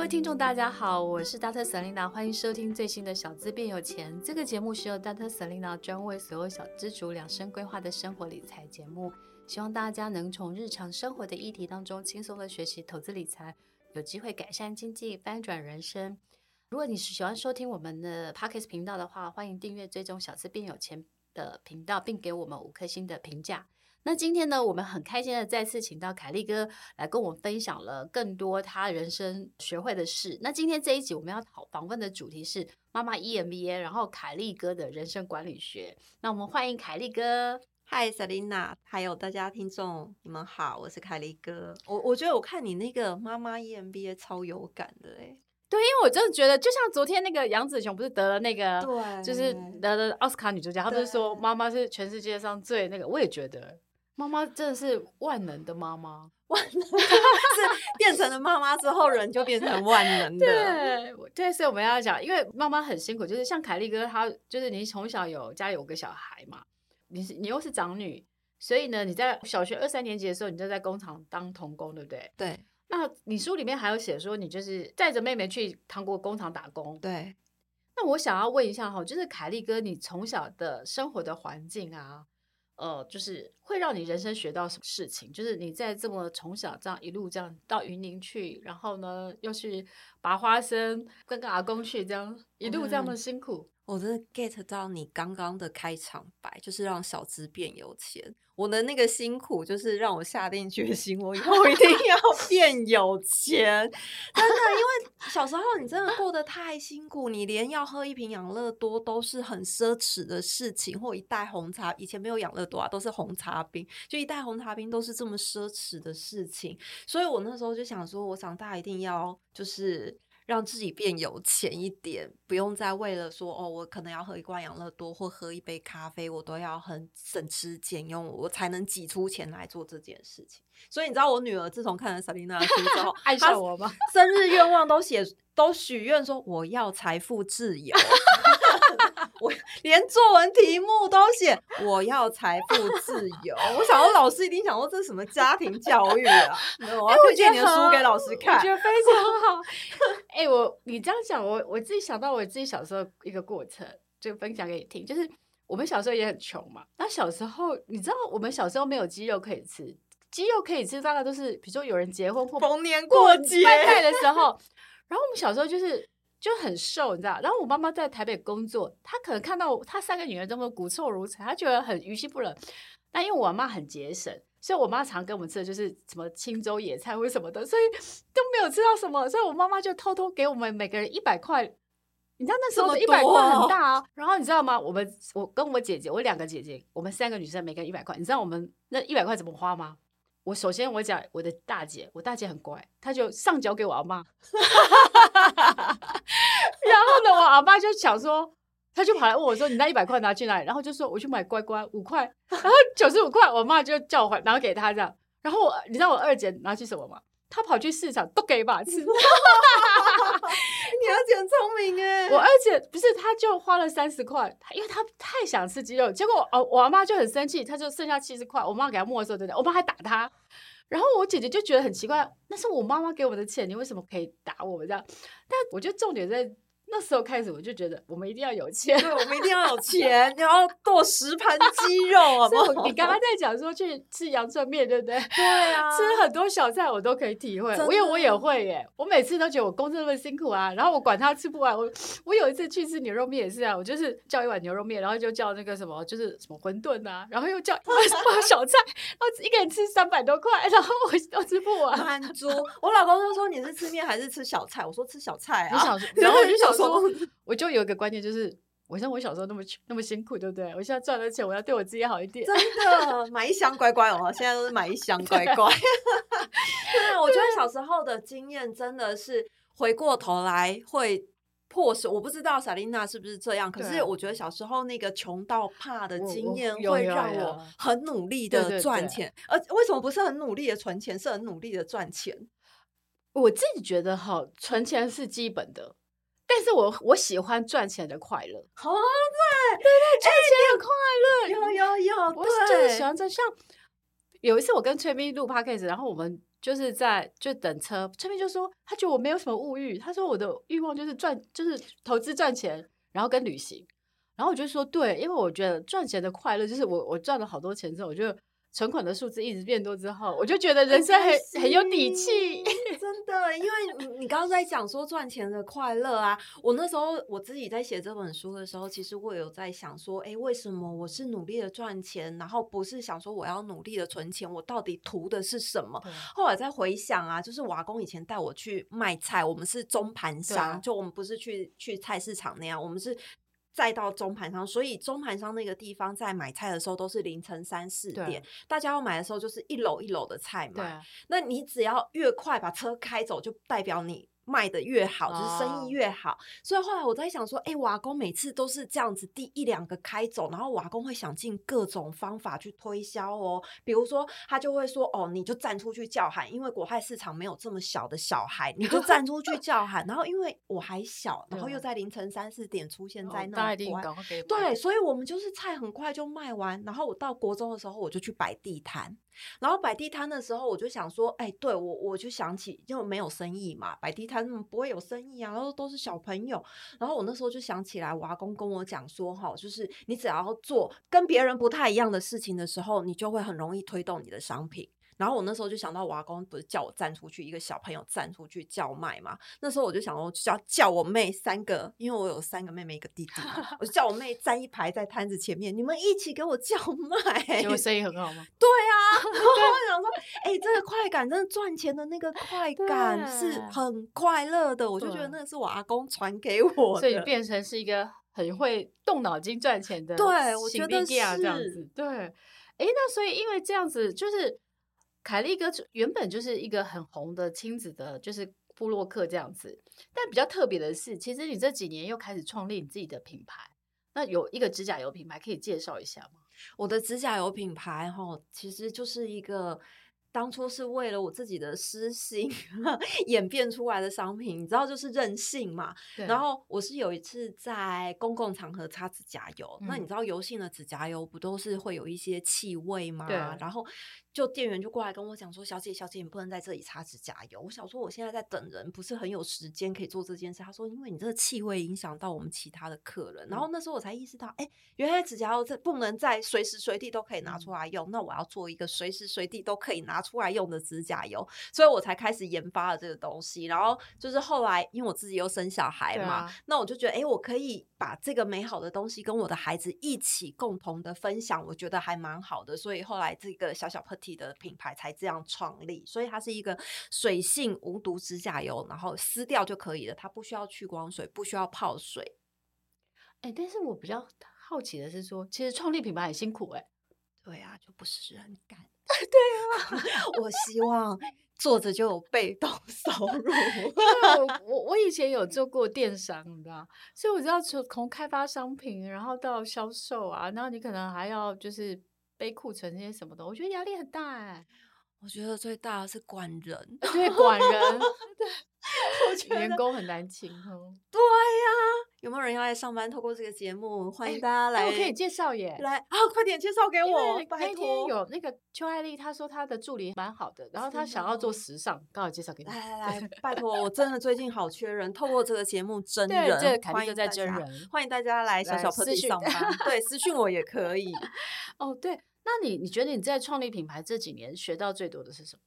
各位听众大家好，我是 Dr. Selina，欢迎收听最新的小资变有钱这个节目，是由 Dr. Selina 专为所有小资族量身规划的生活理财节目，希望大家能从日常生活的议题当中轻松的学习投资理财，有机会改善经济，翻转人生。如果你是喜欢收听我们的 Podcast 频道的话，欢迎订阅追踪小资变有钱的频道，并给我们五颗星的评价。那今天呢，我们很开心的再次请到凯利哥来跟我们分享了更多他人生学会的事。那今天这一集我们要讨访问的主题是妈妈 EMBA，然后凯利哥的人生管理学。那我们欢迎凯利哥。嗨，Selina，还有大家听众，你们好，我是凯利哥。我我觉得我看你那个妈妈 EMBA 超有感的哎。对，因为我真的觉得，就像昨天那个杨紫琼不是得了那个，对，就是得了奥斯卡女主角，她不是说妈妈是全世界上最那个，我也觉得。妈妈真的是万能的妈妈，万能是变成了妈妈之后，人就变成万能的。对，对，所以我们要讲，因为妈妈很辛苦，就是像凯利哥他，就是你从小有家有个小孩嘛，你是你又是长女，所以呢，你在小学二三年级的时候，你就在工厂当童工，对不对？对。那你书里面还有写说，你就是带着妹妹去糖果工厂打工。对。那我想要问一下哈，就是凯利哥，你从小的生活的环境啊。呃，就是会让你人生学到什么事情？就是你在这么从小这样一路这样到云林去，然后呢又去拔花生，跟个阿公去，这样一路这样的辛苦。嗯我真的 get 到你刚刚的开场白，就是让小资变有钱。我的那个辛苦，就是让我下定决心，我以后一定 要变有钱。真的，因为小时候你真的过得太辛苦，你连要喝一瓶养乐多都是很奢侈的事情，或一袋红茶。以前没有养乐多啊，都是红茶冰，就一袋红茶冰都是这么奢侈的事情。所以我那时候就想说，我长大一定要就是。让自己变有钱一点，不用再为了说哦，我可能要喝一罐养乐多或喝一杯咖啡，我都要很省吃俭用，我才能挤出钱来做这件事情。所以你知道，我女儿自从看了 Selena 的书之后，爱上我吗？生日愿望都写都许愿说我要财富自由。我连作文题目都写我要财富自由，我想说老师一定想说这是什么家庭教育啊？我要推荐你的书给老师看，我觉得非常好。哎、欸，我你这样讲，我我自己想到我自己小时候一个过程，就分享给你听。就是我们小时候也很穷嘛，那小时候你知道我们小时候没有鸡肉可以吃，鸡肉可以吃大概都是比如说有人结婚或逢年过节拜拜的时候，然后我们小时候就是。就很瘦，你知道？然后我妈妈在台北工作，她可能看到她三个女儿这么骨瘦如柴，她觉得很于心不忍。但因为我妈很节省，所以我妈常跟我们吃的就是什么青州野菜或什么的，所以都没有吃到什么。所以我妈妈就偷偷给我们每个人一百块。你知道那时候的一百块很大啊。然后你知道吗？我们我跟我姐姐，我两个姐姐，我们三个女生每个人一百块。你知道我们那一百块怎么花吗？我首先我讲我的大姐，我大姐很乖，她就上交给我阿妈，然后呢，我阿妈就想说，她就跑来问我说：“你那一百块拿去哪里？”然后就说：“我去买乖乖五块。”然后九十五块，我妈就叫我还，然后给她这样。然后我，你知道我二姐拿去什么吗？她跑去市场都给把 吃。你儿子很聪明哎，我儿子不是，他就花了三十块，因为他太想吃鸡肉，结果哦，我阿妈就很生气，他就剩下七十块，我妈给他没收，对不对？我妈还打他，然后我姐姐就觉得很奇怪，那是我妈妈给我的钱，你为什么可以打我们这样？但我觉得重点在那时候开始我就觉得我们一定要有钱，对，我们一定要有 钱，然后剁十盘鸡肉啊！你刚刚在讲说去吃阳春面，对不对？对啊，吃很多小菜我都可以体会，因为我也会耶。我每次都觉得我工作那么辛苦啊，然后我管他吃不完。我我有一次去吃牛肉面也是啊，我就是叫一碗牛肉面，然后就叫那个什么，就是什么馄饨啊，然后又叫 一把小菜，然后一个人吃三百多块，然后我都吃不完。满足。我老公就说，你是吃面还是吃小菜？我说吃小菜啊。然后我就想说，我就有一个观念，就是我像我小时候那么那么辛苦，对不对？我现在赚了钱，我要对我自己好一点。真的，买一箱乖乖哦，现在都是买一箱乖乖。对，我觉得小时候的经验真的是回过头来会迫使我不知道 Selina 是不是这样，可是我觉得小时候那个穷到怕的经验会让我很努力的赚钱。而为什么不是很努力的存钱，是很努力的赚钱？我自己觉得哈，存钱是基本的。但是我我喜欢赚钱的快乐，好，对对对，赚钱的快乐，有有有，我是真的喜欢这。像有一次我跟崔斌录 podcast，然后我们就是在就等车，崔斌就说他觉得我没有什么物欲，他说我的欲望就是赚，就是投资赚钱，然后跟旅行。然后我就说对，因为我觉得赚钱的快乐就是我我赚了好多钱之后，我就。存款的数字一直变多之后，我就觉得人生很很，很有底气，真的。因为你你刚刚在讲说赚钱的快乐啊，我那时候我自己在写这本书的时候，其实我有在想说，哎，为什么我是努力的赚钱，然后不是想说我要努力的存钱，我到底图的是什么？后来再回想啊，就是瓦工以前带我去卖菜，我们是中盘商，就我们不是去去菜市场那样，我们是。再到中盘商，所以中盘商那个地方在买菜的时候都是凌晨三四点，大家要买的时候就是一篓一篓的菜嘛。那你只要越快把车开走，就代表你。卖的越好，就是生意越好。Oh. 所以后来我在想说，哎、欸，我阿公每次都是这样子，第一两个开走，然后我阿公会想尽各种方法去推销哦。比如说，他就会说，哦，你就站出去叫喊，因为国泰市场没有这么小的小孩，你就站出去叫喊。然后因为我还小，然后又在凌晨三四点出现在那里，哦、对，所以我们就是菜很快就卖完。然后我到国中的时候，我就去摆地摊。然后摆地摊的时候，我就想说，哎，对我，我就想起，因为没有生意嘛，摆地摊不会有生意啊，然后都是小朋友。然后我那时候就想起来，我阿公跟我讲说，哈，就是你只要做跟别人不太一样的事情的时候，你就会很容易推动你的商品。然后我那时候就想到，我阿公不是叫我站出去，一个小朋友站出去叫卖嘛。那时候我就想说，叫叫我妹三个，因为我有三个妹妹一个弟弟，我就叫我妹站一排在摊子前面，你们一起给我叫卖。因为生意很好吗？对啊，然后我想说，哎、欸，这个快感，真的赚钱的那个快感是很快乐的。我就觉得那是我阿公传给我的，所以变成是一个很会动脑筋赚钱的。对，我觉得是这样子。对，哎，那所以因为这样子就是。凯利哥原本就是一个很红的亲子的，就是布洛克这样子。但比较特别的是，其实你这几年又开始创立你自己的品牌。那有一个指甲油品牌，可以介绍一下吗？我的指甲油品牌哈，其实就是一个。当初是为了我自己的私心 演变出来的商品，你知道就是任性嘛。然后我是有一次在公共场合擦指甲油，嗯、那你知道油性的指甲油不都是会有一些气味吗？然后就店员就过来跟我讲说：“小姐，小姐，你不能在这里擦指甲油。”我想说我现在在等人，不是很有时间可以做这件事。他说：“因为你这个气味影响到我们其他的客人。”然后那时候我才意识到，哎、欸，原来指甲油这不能在随时随地都可以拿出来用。嗯、那我要做一个随时随地都可以拿。出来用的指甲油，所以我才开始研发了这个东西。然后就是后来，因为我自己又生小孩嘛，啊、那我就觉得，哎，我可以把这个美好的东西跟我的孩子一起共同的分享，我觉得还蛮好的。所以后来这个小小 Petty 的品牌才这样创立。所以它是一个水性无毒指甲油，然后撕掉就可以了，它不需要去光水，不需要泡水。哎，但是我比较好奇的是说，其实创立品牌很辛苦哎。对啊，就不是人干。对啊，我希望坐着就有被动 收入。我我我以前有做过电商，你知道，所以我知道从从开发商品，然后到销售啊，然后你可能还要就是背库存这些什么的，我觉得压力很大哎。我觉得最大的是管人，对，管人，对，我觉得员工很难请哦。对呀、啊，有没有人要来上班？透过这个节目，欢迎大家来。欸欸、我可以介绍耶，来啊，快点介绍给我。拜托有那个邱爱丽，她说她的助理蛮好的，然后她想要做时尚，刚好介绍给你。来来来，拜托，我真的最近好缺人，透过这个节目真人，对，这个凯莉哥在真人，欢迎大家来小小 Perdy 上班，对，私讯我也可以。哦，对，那你你觉得你在创立品牌这几年学到最多的是什么？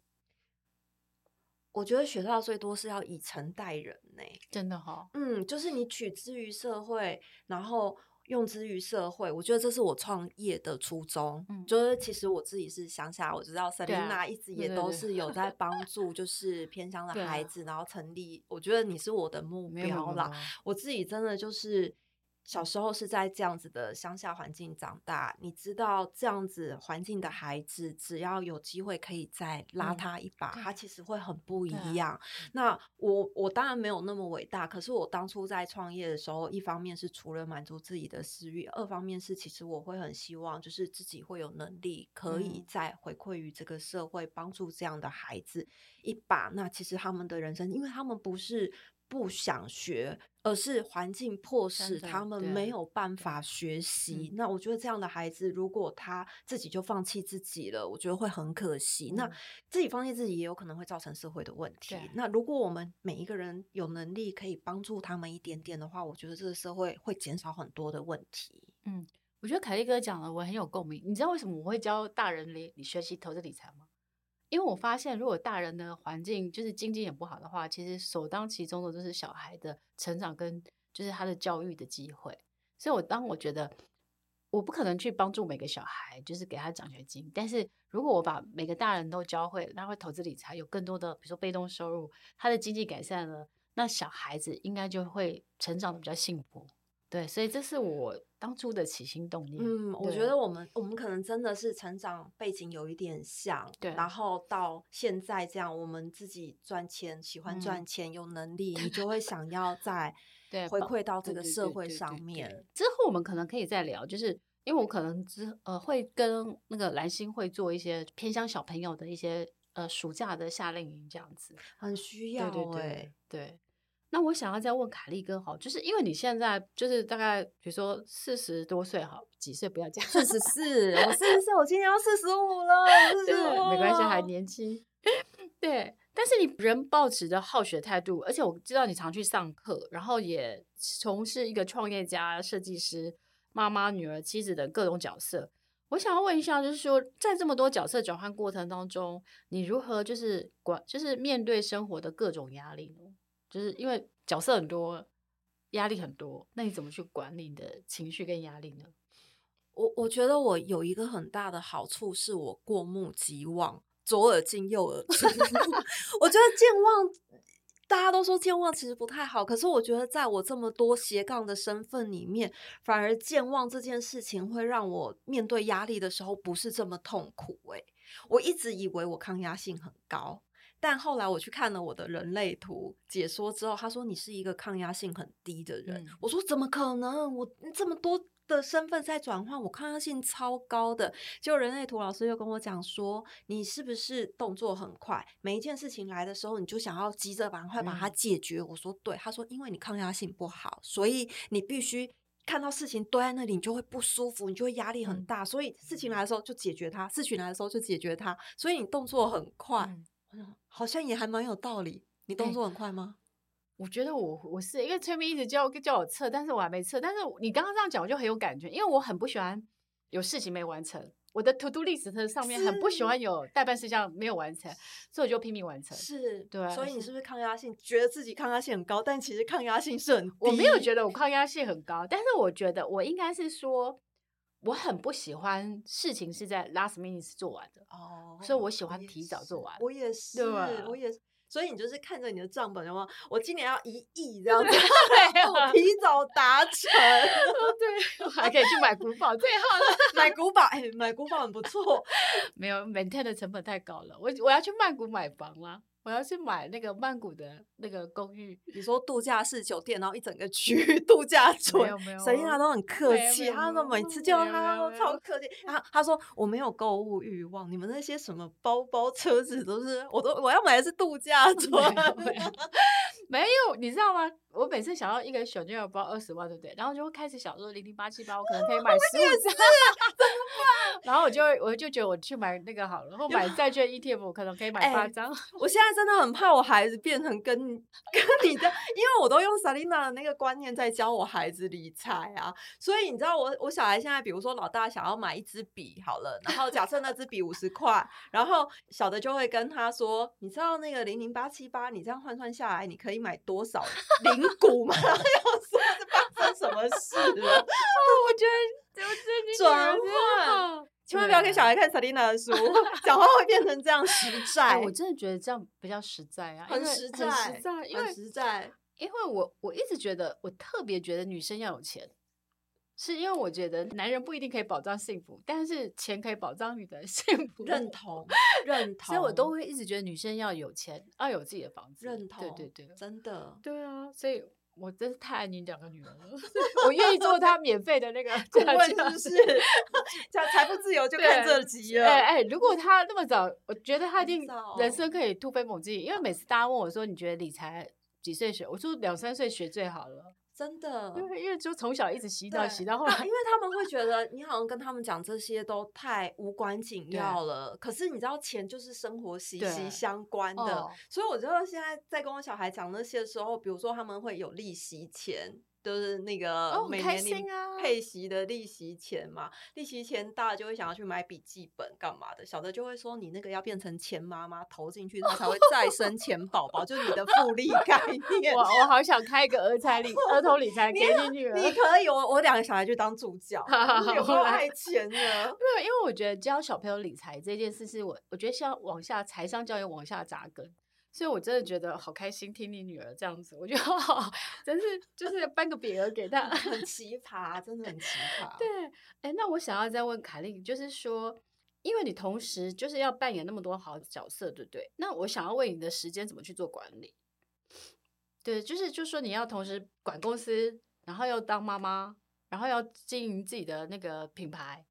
我觉得学到最多是要以诚待人呢、欸，真的哈、哦，嗯，就是你取之于社会，然后用之于社会。我觉得这是我创业的初衷。嗯，就是其实我自己是乡下，我知道 Selina 一直也都是有在帮 助，就是偏乡的孩子，然后成立。我觉得你是我的目标啦，我自己真的就是。小时候是在这样子的乡下环境长大，你知道这样子环境的孩子，只要有机会可以再拉他一把，嗯、他其实会很不一样。啊、那我我当然没有那么伟大，可是我当初在创业的时候，一方面是除了满足自己的私欲，二方面是其实我会很希望，就是自己会有能力可以再回馈于这个社会，帮助这样的孩子一把。那其实他们的人生，因为他们不是。不想学，而是环境迫使他们没有办法学习。那我觉得这样的孩子，如果他自己就放弃自己了，我觉得会很可惜。嗯、那自己放弃自己，也有可能会造成社会的问题。那如果我们每一个人有能力可以帮助他们一点点的话，我觉得这个社会会减少很多的问题。嗯，我觉得凯利哥讲的我很有共鸣。你知道为什么我会教大人理你学习投资理财吗？因为我发现，如果大人的环境就是经济也不好的话，其实首当其冲的就是小孩的成长跟就是他的教育的机会。所以，我当我觉得我不可能去帮助每个小孩，就是给他奖学金。但是如果我把每个大人都教会，他会投资理财，有更多的比如说被动收入，他的经济改善了，那小孩子应该就会成长的比较幸福。对，所以这是我当初的起心动念。嗯，我觉得我们我们可能真的是成长背景有一点像，对。然后到现在这样，我们自己赚钱，喜欢赚钱，嗯、有能力，你 就会想要再回馈到这个社会上面。之后我们可能可以再聊，就是因为我可能之呃会跟那个蓝星会做一些偏向小朋友的一些呃暑假的夏令营这样子，很需要、欸。对对对。对那我想要再问凯利哥，哈，就是因为你现在就是大概比如说四十多岁，哈，几岁不要讲，四十四，我四十四，我今年要四十五了，对，没关系，还年轻。对，但是你人保持着好学态度，而且我知道你常去上课，然后也从事一个创业家、设计师、妈妈、女儿、妻子等各种角色。我想要问一下，就是说在这么多角色转换过程当中，你如何就是管，就是面对生活的各种压力呢？就是因为角色很多，压力很多，那你怎么去管理你的情绪跟压力呢？我我觉得我有一个很大的好处，是我过目即忘，左耳进右耳出。我觉得健忘，大家都说健忘其实不太好，可是我觉得在我这么多斜杠的身份里面，反而健忘这件事情会让我面对压力的时候不是这么痛苦。诶，我一直以为我抗压性很高。但后来我去看了我的人类图解说之后，他说你是一个抗压性很低的人。嗯、我说怎么可能？我这么多的身份在转换，我抗压性超高的。结果人类图老师又跟我讲说，你是不是动作很快？每一件事情来的时候，你就想要急着赶快把它解决。嗯、我说对。他说因为你抗压性不好，所以你必须看到事情堆在那里，你就会不舒服，你就会压力很大。嗯、所以事情来的时候就解决它，事情来的时候就解决它。所以你动作很快。嗯好像也还蛮有道理。你动作很快吗？我觉得我我是因为崔明一直叫叫我测，但是我还没测。但是你刚刚这样讲，我就很有感觉，因为我很不喜欢有事情没完成。我的 to do list 的上面很不喜欢有待办事项没有完成，所以我就拼命完成。是，对。所以你是不是抗压性？觉得自己抗压性很高，但其实抗压性是很低。我没有觉得我抗压性很高，但是我觉得我应该是说。我很不喜欢事情是在 last minute 做完的哦，oh, 所以我喜欢提早做完。我也是，我也是，对吧？我也是。所以你就是看着你的账本，然后？我今年要一亿 这样子，我提早达成。对，我还可以去买古堡，最好了，买古堡，哎，买古堡很不错。没有，maintain 的成本太高了。我我要去曼谷买房了。我要去买那个曼谷的那个公寓，你说度假式酒店，然后一整个区度假村，没有没有，Selina 都很客气，他说每次见到他都超客气，然后他说我没有购物欲望，你们那些什么包包车子都是，我都我要买的是度假 村，没有，你知道吗？我每次想要一个小金额不二十万，对不对？然后就会开始想说零零八七八，我可能可以买十五张，然后我就我就觉得我去买那个好了，然后买债券 ETF，我可能可以买八张。我现在真的很怕我孩子变成跟 跟你的，因为我都用 Selina 的那个观念在教我孩子理财啊，所以你知道我我小孩现在，比如说老大想要买一支笔好了，然后假设那支笔五十块，然后小的就会跟他说，你知道那个零零八七八，你这样换算下来，你可以买多少零？股嘛，然后又说是发生什么事了？我觉得就是转换，千万不要给小孩看 Selina 的书，讲话会变成这样实 在。我真的觉得这样比较实在啊，很实在，很实在，因为实在。因为我我一直觉得，我特别觉得女生要有钱，是因为我觉得男人不一定可以保障幸福，但是钱可以保障你的 幸福。认同，认同。所以我都会一直觉得女生要有钱，要有自己的房子。认同，对对对，真的。对啊，所以我真是太爱你两个女儿了，我愿意做她免费的那个 顾问，是不是？财财富自由就看这集了。哎哎，如果她那么早，我觉得她一定人生可以突飞猛进，因为每次大家问我说，你觉得理财？几岁学？我说两三岁学最好了，真的。因为因为就从小一直洗澡洗到后来，因为他们会觉得你好像跟他们讲这些都太无关紧要了。可是你知道钱就是生活息息相关的，哦、所以我觉得现在在跟我小孩讲那些时候，比如说他们会有利息钱。都是那个每年你配息的利息钱嘛，利息钱大了就会想要去买笔记本干嘛的，小的就会说你那个要变成钱妈妈投进去，它才会再生钱宝宝，就是你的复利 概念。我我好想开一个儿财理儿童理财给你女儿，你可以，我我两个小孩就当助教，有多爱钱呢？对，因为我觉得教小朋友理财这件事是我我觉得像往下财商教育往下扎根。所以，我真的觉得好开心，听你女儿这样子，我觉得好，真是就是颁个匾额给她，很奇葩，真的很奇 葩。对，哎，那我想要再问凯丽，就是说，因为你同时就是要扮演那么多好角色，对不对？那我想要问你的时间怎么去做管理？对，就是就是说你要同时管公司，然后要当妈妈，然后要经营自己的那个品牌，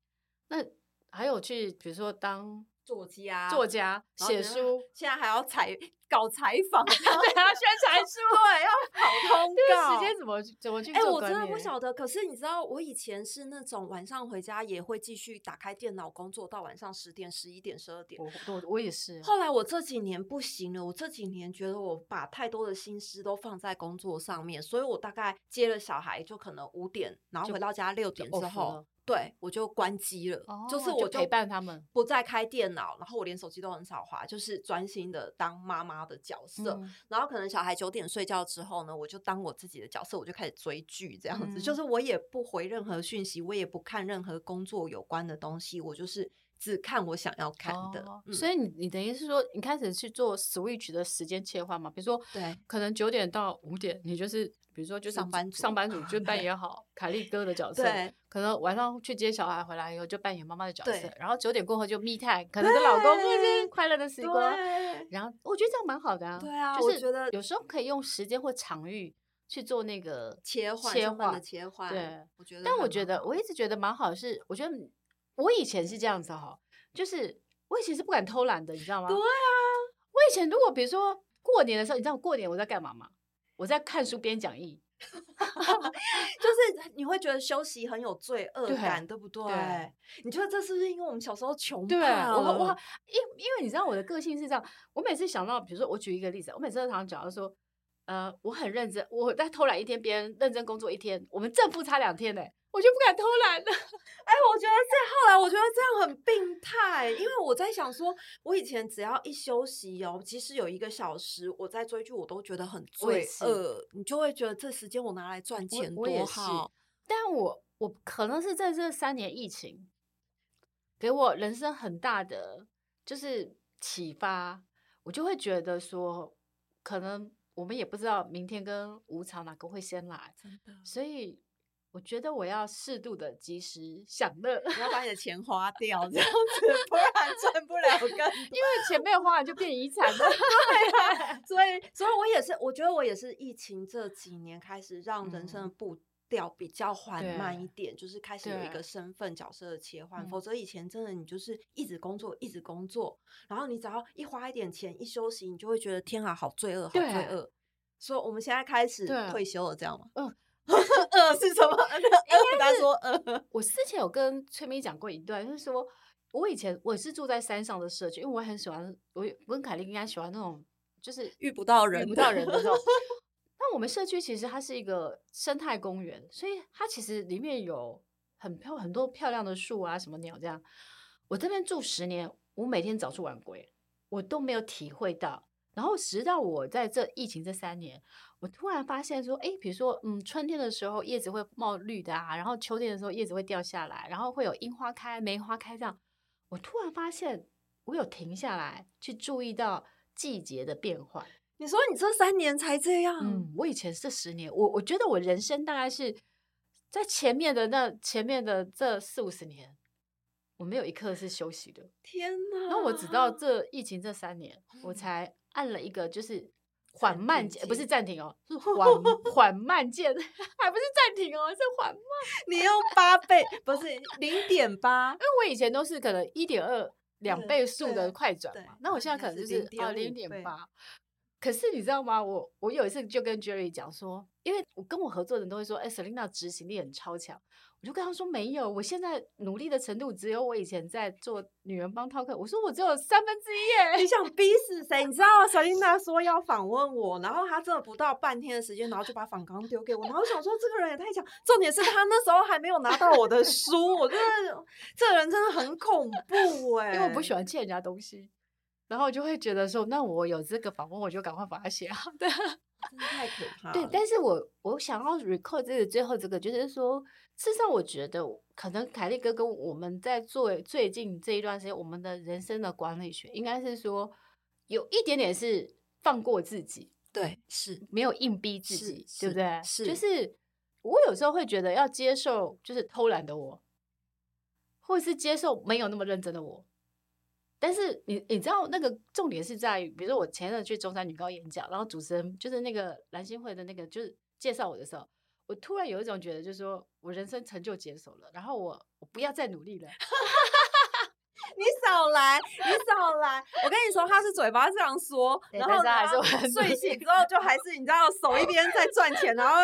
那还有去比如说当。作家，作家写书，现在还要采搞采访，对，还要宣传 书，对，要跑通告。时间怎么怎么去？哎，我真的不晓得。可是你知道，我以前是那种晚上回家也会继续打开电脑工作到晚上十点、十一点、十二点。我我我也是。后来我这几年不行了，我这几年觉得我把太多的心思都放在工作上面，所以我大概接了小孩就可能五点，然后回到家六点之后。对，我就关机了，哦、就是我就陪伴他们，不再开电脑，然后我连手机都很少滑，就是专心的当妈妈的角色。嗯、然后可能小孩九点睡觉之后呢，我就当我自己的角色，我就开始追剧这样子，嗯、就是我也不回任何讯息，我也不看任何工作有关的东西，我就是只看我想要看的。哦嗯、所以你你等于是说，你开始去做 switch 的时间切换嘛？比如说，对，可能九点到五点，你就是。比如说，就上班上班族就扮 演好凯利哥的角色，可能晚上去接小孩回来以后就扮演妈妈的角色，对然后九点过后就 me time，可能跟老公就是快乐的时光，对然后我觉得这样蛮好的啊，对啊，就是觉得有时候可以用时间或场域去做那个切换切换的切换，对，我觉得，但我觉得我一直觉得蛮好的是，我觉得我以前是这样子哈，就是我以前是不敢偷懒的，你知道吗？对啊，我以前如果比如说过年的时候，你知道过年我在干嘛吗？我在看书边讲义。就是你会觉得休息很有罪 恶感，对，不对？对，你觉得这是不是因为我们小时候穷？对，我我因因为你知道我的个性是这样，我每次想到，比如说我举一个例子，我每次都常常讲，到说，呃，我很认真，我在偷懒一天，别人认真工作一天，我们正负差两天呢。我就不敢偷懒了。哎，我觉得这后来我觉得这样很病态，因为我在想说，我以前只要一休息哦，即使有一个小时我在追剧，我都觉得很罪恶。你就会觉得这时间我拿来赚钱多好。但我我可能是在这三年疫情给我人生很大的就是启发，我就会觉得说，可能我们也不知道明天跟无常哪个会先来，真的，所以。我觉得我要适度的及时享乐，不要把你的钱花掉，这样子不然赚不了更多。因为钱没有花完就变遗产了。对啊，所以所以我也是，我觉得我也是疫情这几年开始让人生的步调比较缓慢一点，嗯、就是开始有一个身份角色的切换。否则以前真的你就是一直工作，一直工作，然后你只要一花一点钱，一休息，你就会觉得天啊，好罪恶，好罪恶。说我们现在开始退休了，这样吗？嗯，呃是什么？应该是说呃，我之前有跟崔咪讲过一段，就是说我以前我是住在山上的社区，因为我很喜欢，我我跟凯莉应该喜欢那种就是遇不到人、遇不到人的那种。我们社区其实它是一个生态公园，所以它其实里面有很漂很多漂亮的树啊，什么鸟这样。我这边住十年，我每天早出晚归，我都没有体会到。然后直到我在这疫情这三年，我突然发现说，哎，比如说，嗯，春天的时候叶子会冒绿的啊，然后秋天的时候叶子会掉下来，然后会有樱花开、梅花开这样。我突然发现，我有停下来去注意到季节的变换。你说你这三年才这样？嗯，我以前这十年，我我觉得我人生大概是在前面的那前面的这四五十年，我没有一刻是休息的。天哪！那我直到这疫情这三年，嗯、我才按了一个就是缓慢键，不是暂停哦，是缓缓慢键，还不是暂停哦，是缓慢。你 用八倍，不是零点八？因为我以前都是可能一点二两倍速的快转嘛，那我现在可能就是啊零点八。可是你知道吗？我我有一次就跟 Jerry 讲说，因为我跟我合作的人都会说，哎，Selina 执行力很超强。我就跟他说没有，我现在努力的程度只有我以前在做女人帮 talk。我说我只有三分之一耶。你想逼死谁？你知道 Selina 说要访问我，然后他真的不到半天的时间，然后就把访纲丢给我。然后我想说这个人也太强。重点是他那时候还没有拿到我的书，我真的这个人真的很恐怖哎，因为我不喜欢欠人家东西。然后我就会觉得说，那我有这个访问，我就赶快把它写好。的太可怕了。对，但是我我想要 record 这个最后这个，就是说，事实上我觉得，可能凯利哥跟我们在做最近这一段时间，我们的人生的管理学，应该是说有一点点是放过自己。对，是没有硬逼自己，对不对？是，就是我有时候会觉得要接受，就是偷懒的我，或者是接受没有那么认真的我。但是你你知道那个重点是在于，比如说我前阵去中山女高演讲，然后主持人就是那个蓝心会的那个，就是介绍我的时候，我突然有一种觉得，就是说我人生成就解锁了，然后我我不要再努力了。你少来，你少来！我跟你说，他是嘴巴这样说，然后还是睡醒之后就还是你知道，手一边在赚钱，然后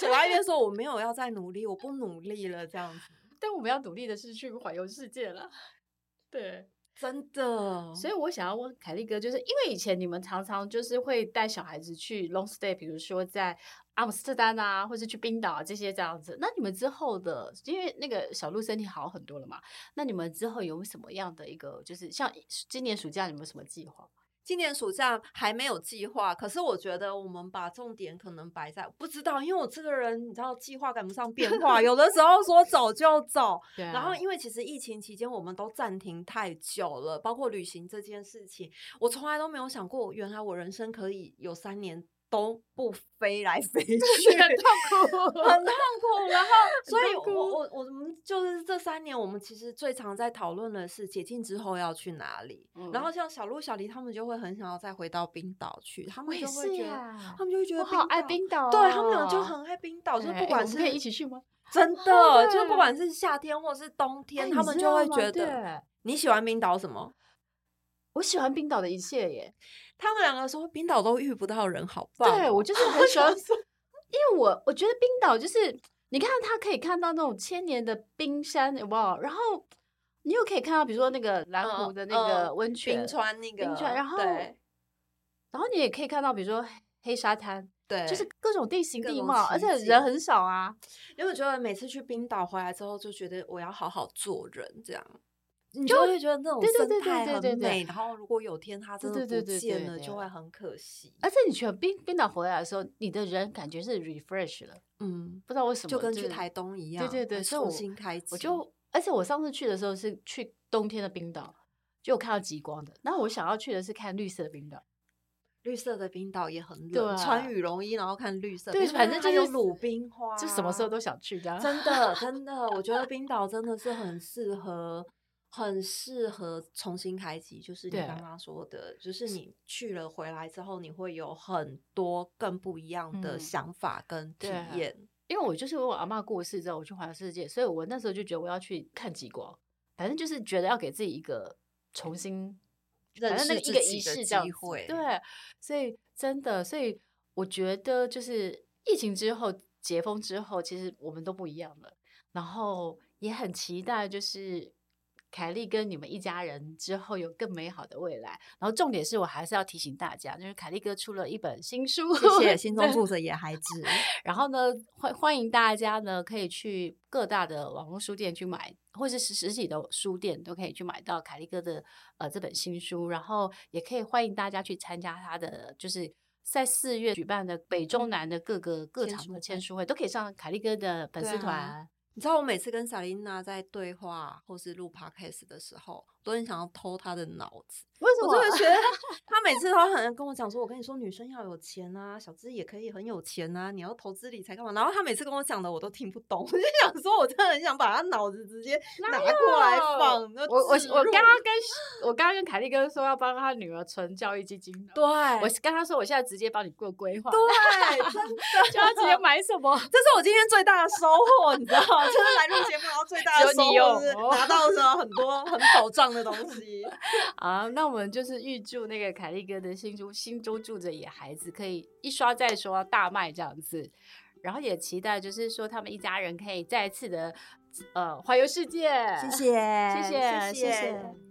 嘴巴一边说我没有要再努力，我不努力了这样子。但我们要努力的是去环游世界了，对。真的，所以我想要问凯利哥，就是因为以前你们常常就是会带小孩子去 long stay，比如说在阿姆斯特丹啊，或者去冰岛啊这些这样子。那你们之后的，因为那个小鹿身体好很多了嘛，那你们之后有什么样的一个，就是像今年暑假你们有什么计划？今年暑假还没有计划，可是我觉得我们把重点可能摆在不知道，因为我这个人你知道计划赶不上变化，有的时候说走就走，对啊。然后因为其实疫情期间我们都暂停太久了，包括旅行这件事情，我从来都没有想过，原来我人生可以有三年。都不飞来飞去，很痛苦，很痛苦。然后，所以我我我们就是这三年，我们其实最常在讨论的是解禁之后要去哪里。嗯、然后像小鹿、小黎他们就会很想要再回到冰岛去，他们就会觉得，他们就会觉得好爱冰岛、哦，对他们俩就很爱冰岛，就不管是、欸、可以一起去吗？真的，就不管是夏天或是冬天，他们就会觉得。你喜欢冰岛什么？我喜欢冰岛的一切耶。他们两个说冰岛都遇不到人，好棒。对，我就是很喜欢，因为我我觉得冰岛就是你看，它可以看到那种千年的冰山，有没有？然后你又可以看到，比如说那个蓝湖的那个温泉、冰川那个冰川，然后对，然后你也可以看到，比如说黑沙滩，对，就是各种地形地貌，而且人很少啊。因为我觉得每次去冰岛回来之后，就觉得我要好好做人，这样。你就会觉得那种生态很美，然后如果有天它真的不见了，就会很可惜。而且你去冰冰岛回来的时候，你的人感觉是 refresh 了，嗯，不知道为什么，就跟去台东一样，对对对，重新开启。我就，而且我上次去的时候是去冬天的冰岛，就有看到极光的。那我想要去的是看绿色的冰岛，绿色的冰岛也很冷，穿羽绒衣然后看绿色，对，反正就有鲁冰花，就什么时候都想去。真的 真的，我觉得冰岛真的是很适合。很适合重新开启，就是你刚刚说的，就是你去了回来之后，你会有很多更不一样的想法跟体验。嗯、因为我就是我阿嬷过世之后，我去环游世界，所以我那时候就觉得我要去看极光，反正就是觉得要给自己一个重新认识那个仪式机会。对，所以真的，所以我觉得就是疫情之后解封之后，其实我们都不一样了，然后也很期待就是。凯莉跟你们一家人之后有更美好的未来。然后重点是我还是要提醒大家，就是凯莉哥出了一本新书，谢谢 心中住着野孩子。然后呢，欢欢迎大家呢可以去各大的网络书店去买，或是实实体的书店都可以去买到凯莉哥的呃这本新书。然后也可以欢迎大家去参加他的，就是在四月举办的北中南的各个各场的签书会，都可以上凯莉哥的粉丝团。你知道我每次跟莎琳娜在对话或是录 podcast 的时候，都很想要偷他的脑子。为什么？我就会觉得 他每次都很跟我讲说：“我跟你说，女生要有钱啊，小资也可以很有钱啊，你要投资理财干嘛？”然后他每次跟我讲的，我都听不懂。我就想说，我真的很想把他脑子直接拿过来放。我我我刚刚跟 我刚刚跟凯莉哥说要帮他女儿存教育基金。对，我跟他说，我现在直接帮你做规划。对，真的，就要直接买什么？这是我今天最大的收获，你知道吗？就是来录节目，然后最大的收获是拿到时候很多很保障的东西。好，那我们就是预祝那个凯利哥的新书《心中住着野孩子》可以一刷再刷，大卖这样子。然后也期待，就是说他们一家人可以再次的呃环游世界。谢谢，谢谢，谢谢。谢谢。